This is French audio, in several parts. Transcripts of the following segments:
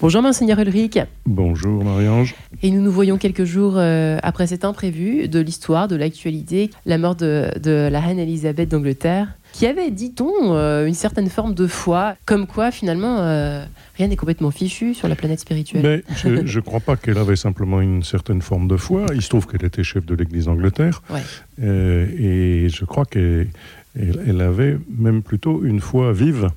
Bonjour Monseigneur Ulrich. Bonjour Marie-Ange. Et nous nous voyons quelques jours euh, après cet imprévu de l'histoire, de l'actualité, la mort de, de la reine Elisabeth d'Angleterre, qui avait, dit-on, euh, une certaine forme de foi, comme quoi finalement euh, rien n'est complètement fichu sur la planète spirituelle. Mais je ne crois pas qu'elle avait simplement une certaine forme de foi. Il se trouve qu'elle était chef de l'Église d'Angleterre. Ouais. Euh, et je crois qu'elle elle- elle avait même plutôt une foi vive,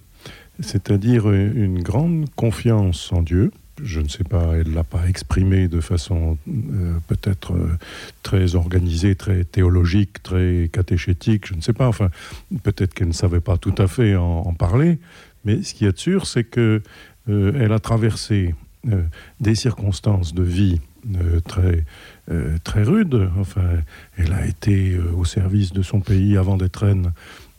c'est-à-dire une grande confiance en Dieu. Je ne sais pas, elle ne l'a pas exprimé de façon euh, peut-être euh, très organisée, très théologique, très catéchétique, je ne sais pas. Enfin, peut-être qu'elle ne savait pas tout à fait en, parler. Mais ce qui est sûr, c'est que euh, a traversé des circonstances de vie très, très rudes. Enfin, elle a été au service de son pays avant d'être reine,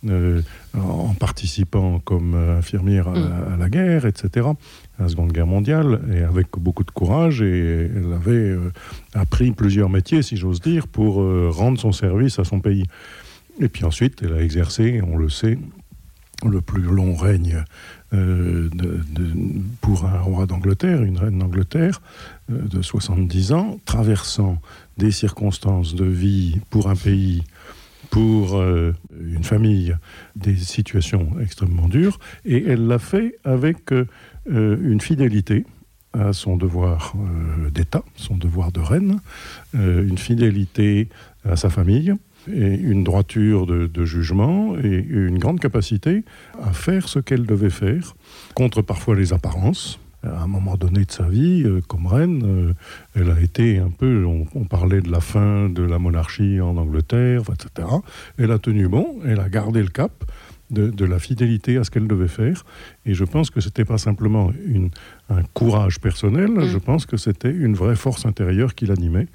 euh, en participant comme euh, infirmière à, Mm. à la guerre, etc., à la Seconde Guerre mondiale, et avec beaucoup de courage. Et elle avait euh, appris plusieurs métiers, si j'ose dire, pour euh, rendre son service à son pays. Et puis ensuite, elle a exercé, on le sait, le plus long règne euh, de- de- pour un roi d'Angleterre, une reine d'Angleterre euh, de 70 ans, traversant des circonstances de vie pour un pays, pour euh, une famille, des situations extrêmement dures, et elle l'a fait avec euh, euh, une fidélité à son devoir d'État, son devoir de reine, une fidélité à sa famille, une droiture de jugement et une grande capacité à faire ce qu'elle devait faire, contre parfois les apparences. À un moment donné de sa vie, euh, comme reine, euh, elle a été un peu, on, on parlait de la fin de la monarchie en Angleterre, etc. Elle a tenu bon, elle a gardé le cap de, de la fidélité à ce qu'elle devait faire. Et je pense que c'était pas simplement une, un courage personnel, Mm. je pense que c'était une vraie force intérieure qui l'animait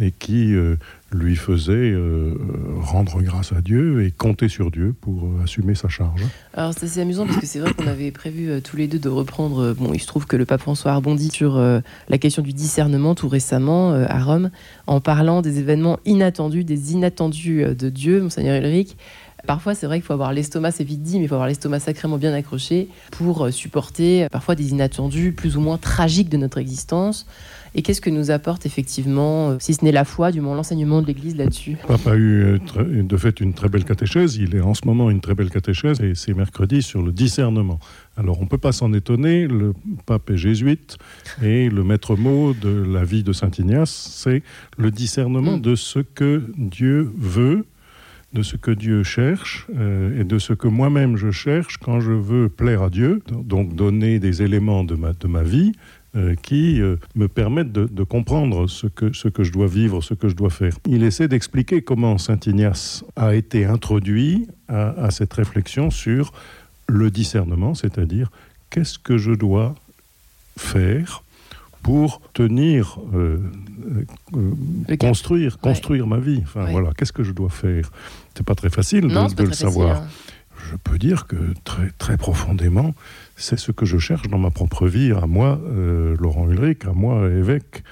et qui euh, lui faisait euh, rendre grâce à Dieu et compter sur Dieu pour euh, assumer sa charge. Alors c'est assez amusant parce que c'est vrai qu'on avait prévu tous les deux de reprendre. bon, il se trouve que le pape François a rebondi sur la question du discernement tout récemment à Rome, en parlant des événements inattendus, des inattendus de Dieu, Monseigneur Ulrich. Parfois, c'est vrai qu'il faut avoir l'estomac, c'est vite dit, mais il faut avoir l'estomac sacrément bien accroché pour euh, supporter euh, parfois des inattendus plus ou moins tragiques de notre existence. Et qu'est-ce que nous apporte effectivement, euh, si ce n'est la foi, du moins l'enseignement de l'Église là-dessus? Papa a eu de fait une très belle catéchèse. Il est en ce moment une très belle catéchèse et c'est mercredi sur le discernement. Alors on ne peut pas s'en étonner, le pape est jésuite et le maître mot de la vie de Saint Ignace, c'est le discernement Mm. de ce que Dieu veut, de ce que Dieu cherche euh, et de ce que moi-même je cherche quand je veux plaire à Dieu, donc donner des éléments de ma, de ma vie euh, qui euh, me permettent de, comprendre ce que, ce que je dois vivre, ce que je dois faire. Il essaie d'expliquer comment Saint Ignace a été introduit à cette réflexion sur le discernement, c'est-à-dire qu'est-ce que je dois faire pour tenir, euh, euh, construire, construire ma vie. Enfin Ouais. voilà, qu'est-ce que je dois faire? C'est pas très facile Non, de, le facile, savoir. hein. Je peux dire que très, très profondément, c'est ce que je cherche dans ma propre vie, à moi, euh, Laurent Ulrich, à moi, évêque.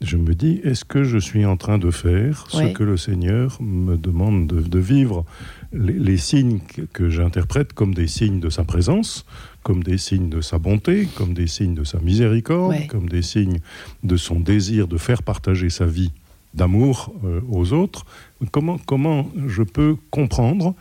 Je me dis, est-ce que je suis en train de faire ce que le Seigneur me demande de, de vivre? Les, les signes que, j'interprète comme des signes de sa présence, comme des signes de sa bonté, comme des signes de sa miséricorde, comme des signes de son désir de faire partager sa vie d'amour euh, aux autres. Comment, comment je peux comprendre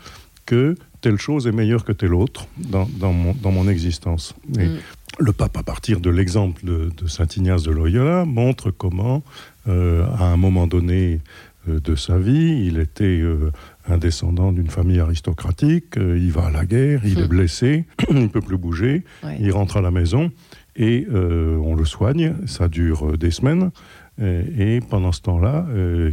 que telle chose est meilleure que telle autre dans, dans mon, dans mon existence? Et Mm. Le pape, à partir de l'exemple de, de Saint Ignace de Loyola, montre comment, euh, à un moment donné euh, de sa vie, il était euh, un descendant d'une famille aristocratique, il va à la guerre, il Mm. est blessé, il ne peut plus bouger, Ouais. il rentre à la maison et on le soigne, ça dure des semaines, et, et pendant ce temps-là,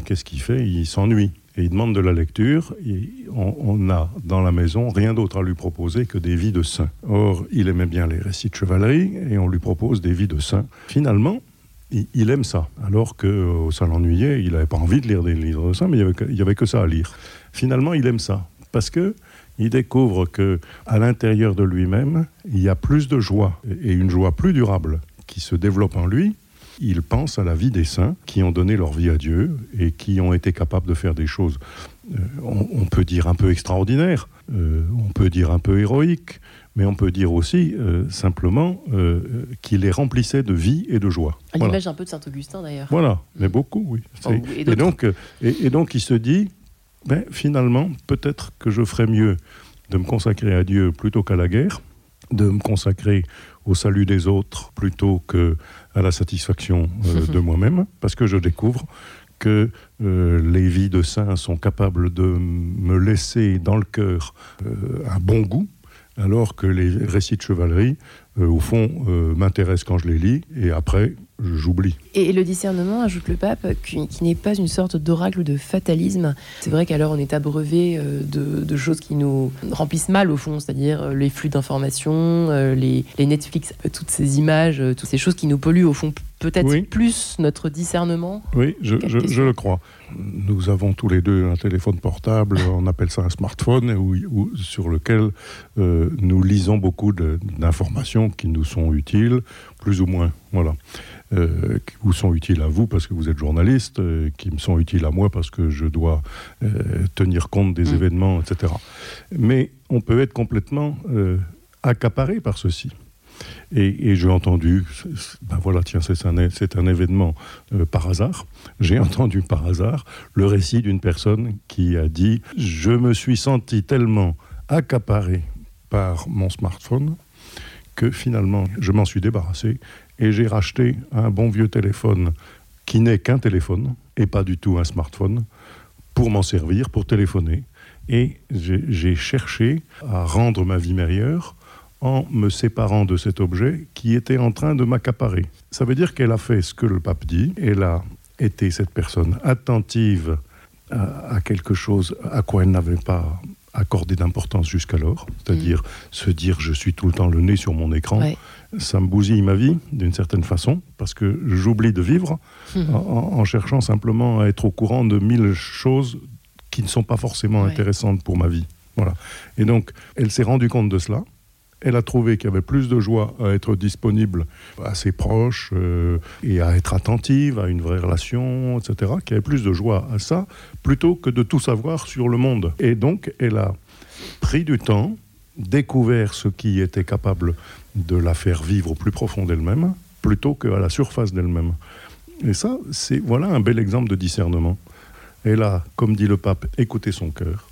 qu'est-ce qu'il fait? Il s'ennuie. Et il demande de la lecture. Et on, n'a dans la maison rien d'autre à lui proposer que des vies de saints. Or, il aimait bien les récits de chevalerie et on lui propose des vies de saints. Finalement, il, aime ça. Alors que euh, ça l'ennuyait, il n'avait pas envie de lire des livres de saints, mais il n'y avait, avait que ça à lire. Finalement, il aime ça. Parce que il découvre que à l'intérieur de lui-même, il y a plus de joie et une joie plus durable qui se développe en lui il pense à la vie des saints qui ont donné leur vie à Dieu et qui ont été capables de faire des choses, euh, on, on peut dire un peu extraordinaires, euh, on peut dire un peu héroïques, mais on peut dire aussi euh, simplement qu'il les remplissait de vie et de joie. À l'image un peu de Saint-Augustin d'ailleurs. Voilà, mais beaucoup, oui. Oh, et, et, donc, et, et, donc il se dit, ben, finalement, peut-être que je ferais mieux de me consacrer à Dieu plutôt qu'à la guerre, de me consacrer au salut des autres plutôt que à la satisfaction euh, de moi-même, parce que je découvre que euh, les vies de saints sont capables de me laisser dans le cœur euh, un bon goût, alors que les récits de chevalerie, euh, au fond, euh, m'intéressent quand je les lis, et après, j'oublie. Et le discernement, ajoute le pape, qui, n'est pas une sorte d'oracle de fatalisme. C'est vrai qu'alors on est abreuvé euh, de, choses qui nous remplissent mal au fond, c'est-à-dire euh, les flux d'informations, les, Netflix, toutes ces images, toutes ces choses qui nous polluent au fond peut-être Oui. plus notre discernement. Oui, je, le crois. Nous avons tous les deux un téléphone portable, on appelle ça un smartphone, où- où- sur lequel euh, nous lisons beaucoup d'informations qui nous sont utiles, plus ou moins. Voilà. Euh, qui vous sont utiles à vous parce que vous êtes journaliste, euh, qui me sont utiles à moi parce que je dois tenir compte des Mm. événements, etc. Mais on peut être complètement accaparé par ceci. Et, j'ai entendu, ben voilà, tiens, c'est un, événement euh, par hasard. J'ai entendu par hasard le récit d'une personne qui a dit Je me suis senti tellement accaparé par mon smartphone que finalement je m'en suis débarrassé et j'ai racheté un bon vieux téléphone qui n'est qu'un téléphone et pas du tout un smartphone pour m'en servir, pour téléphoner. Et j'ai cherché à rendre ma vie meilleure en me séparant de cet objet qui était en train de m'accaparer. Ça veut dire qu'elle a fait ce que le pape dit, elle a été cette personne attentive à, à quelque chose à quoi elle n'avait pas accordé d'importance jusqu'alors, c'est-à-dire se dire je suis tout le temps le nez sur mon écran, Ouais. ça me bousille ma vie d'une certaine façon, parce que j'oublie de vivre Mhm. en, en cherchant simplement à être au courant de mille choses qui ne sont pas forcément Ouais. intéressantes pour ma vie. Voilà. Et donc, elle s'est rendue compte de cela. Elle a trouvé qu'il y avait plus de joie à être disponible à ses proches euh, et à être attentive à une vraie relation, etc. Qu'il y avait plus de joie à ça plutôt que de tout savoir sur le monde. Et donc, elle a pris du temps, découvert ce qui était capable de la faire vivre au plus profond d'elle-même, plutôt qu'à la surface d'elle-même. Et ça, c'est voilà un bel exemple de discernement. Elle a, comme dit le pape, écouté son cœur.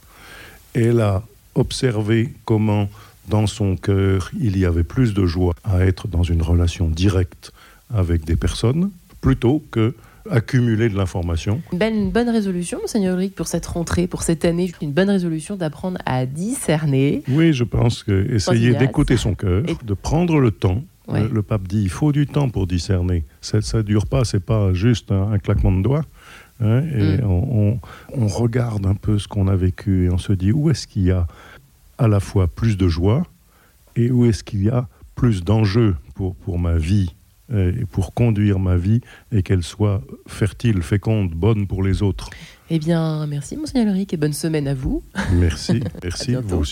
Elle a observé comment, dans son cœur, il y avait plus de joie à être dans une relation directe avec des personnes, plutôt que accumuler de l'information. Une, bonne résolution, Monseigneur Ulrich, pour cette rentrée, pour cette année. Une bonne résolution d'apprendre à discerner. Oui, je pense que essayer d'écouter son cœur, Et- de prendre le temps. Ouais. Le, le pape dit il faut du temps pour discerner. Ça ne dure pas, c'est pas juste un, un claquement de doigts. hein, et Mm. on, on- on regarde un peu ce qu'on a vécu et on se dit où est-ce qu'il y a à la fois plus de joie et où est-ce qu'il y a plus d'enjeux pour, pour ma vie et pour conduire ma vie et qu'elle soit fertile, féconde, bonne pour les autres. Eh bien, merci, Monseigneur Ulrich, et bonne semaine à vous. Merci, merci, vous aussi.